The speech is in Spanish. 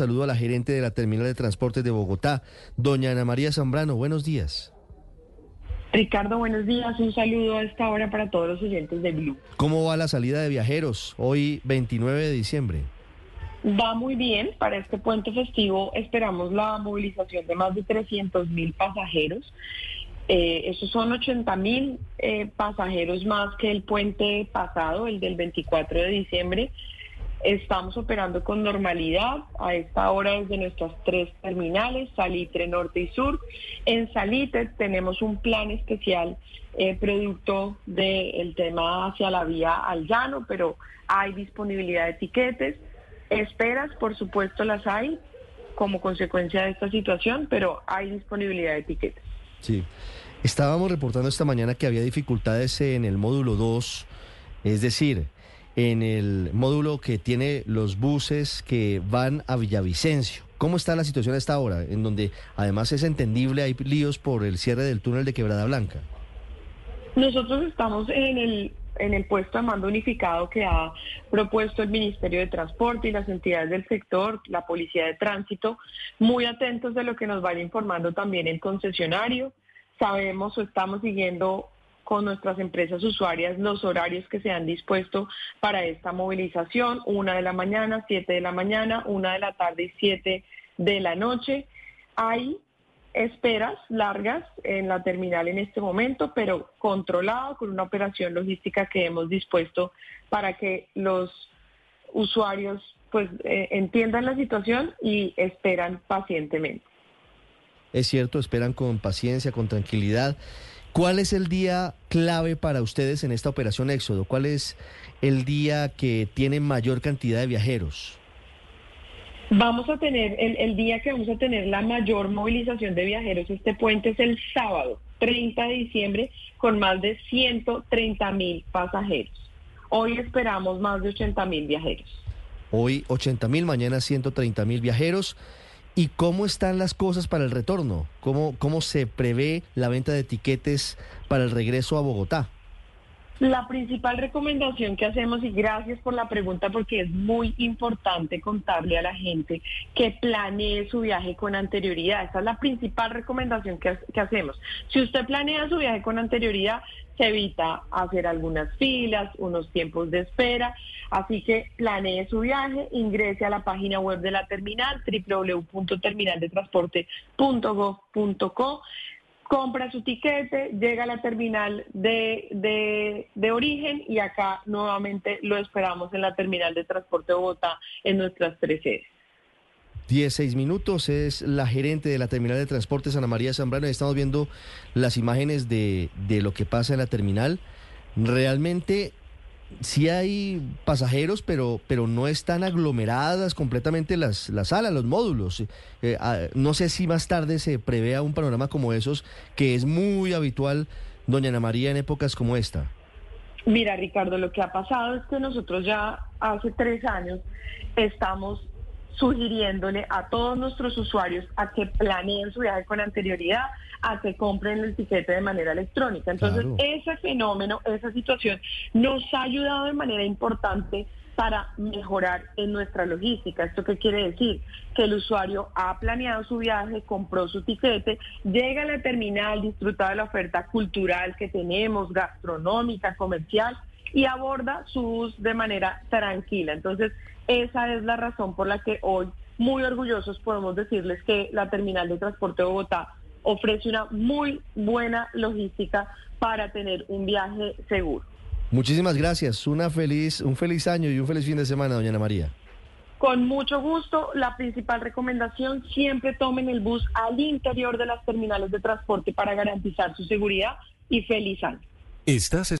Saludo a la gerente de la Terminal de Transportes de Bogotá, doña Ana María Zambrano. Buenos días. Ricardo, buenos días. Un saludo a esta hora para todos los oyentes de Blue. ¿Cómo va la salida de viajeros hoy 29 de diciembre? Va muy bien. Para este puente festivo esperamos la movilización de más de 300 mil pasajeros. Eh, esos son 80 mil eh, pasajeros más que el puente pasado, el del 24 de diciembre. Estamos operando con normalidad a esta hora desde nuestras tres terminales, Salitre Norte y Sur. En Salitre tenemos un plan especial eh, producto del tema hacia la vía al llano, pero hay disponibilidad de etiquetes. Esperas, por supuesto, las hay como consecuencia de esta situación, pero hay disponibilidad de etiquetes. Sí. Estábamos reportando esta mañana que había dificultades en el módulo 2, es decir, en el módulo que tiene los buses que van a Villavicencio. ¿Cómo está la situación a esta hora? En donde además es entendible, hay líos por el cierre del túnel de Quebrada Blanca. Nosotros estamos en el, en el puesto de mando unificado que ha propuesto el Ministerio de Transporte y las entidades del sector, la Policía de Tránsito, muy atentos de lo que nos vaya informando también el concesionario. Sabemos o estamos siguiendo con nuestras empresas usuarias los horarios que se han dispuesto para esta movilización, una de la mañana, siete de la mañana, una de la tarde y siete de la noche. Hay esperas largas en la terminal en este momento, pero controlado con una operación logística que hemos dispuesto para que los usuarios pues eh, entiendan la situación y esperan pacientemente. Es cierto, esperan con paciencia, con tranquilidad. ¿Cuál es el día clave para ustedes en esta operación Éxodo? ¿Cuál es el día que tiene mayor cantidad de viajeros? Vamos a tener, el, día que vamos a tener la mayor movilización de viajeros, este puente es el sábado, 30 de diciembre, con más de 130 mil pasajeros. Hoy esperamos más de 80 mil viajeros. Hoy 80 mil, mañana 130 mil viajeros. ¿Y cómo están las cosas para el retorno? ¿Cómo, ¿Cómo se prevé la venta de etiquetes para el regreso a Bogotá? La principal recomendación que hacemos, y gracias por la pregunta porque es muy importante contarle a la gente que planee su viaje con anterioridad. Esa es la principal recomendación que, que hacemos. Si usted planea su viaje con anterioridad, se evita hacer algunas filas, unos tiempos de espera. Así que planee su viaje, ingrese a la página web de la terminal www.terminaldetransporte.gov.co compra su tiquete, llega a la terminal de, de, origen y acá nuevamente lo esperamos en la terminal de transporte de Bogotá en nuestras tres sedes. 16 minutos, es la gerente de la terminal de transporte Ana María Zambrano. Estamos viendo las imágenes de, de lo que pasa en la terminal. Realmente sí hay pasajeros, pero, pero no están aglomeradas completamente las, las salas, los módulos. Eh, ah, no sé si más tarde se prevea un panorama como esos, que es muy habitual, doña Ana María, en épocas como esta. Mira, Ricardo, lo que ha pasado es que nosotros ya hace tres años estamos sugiriéndole a todos nuestros usuarios a que planeen su viaje con anterioridad, a que compren el tiquete de manera electrónica. Entonces, ese fenómeno, esa situación nos ha ayudado de manera importante para mejorar en nuestra logística. ¿Esto qué quiere decir? Que el usuario ha planeado su viaje, compró su tiquete, llega a la terminal, disfruta de la oferta cultural que tenemos, gastronómica, comercial, y aborda su bus de manera tranquila. Entonces, esa es la razón por la que hoy, muy orgullosos, podemos decirles que la Terminal de Transporte de Bogotá ofrece una muy buena logística para tener un viaje seguro. Muchísimas gracias. Una feliz, un feliz año y un feliz fin de semana, doña Ana María. Con mucho gusto, la principal recomendación, siempre tomen el bus al interior de las terminales de transporte para garantizar su seguridad y feliz año. Estás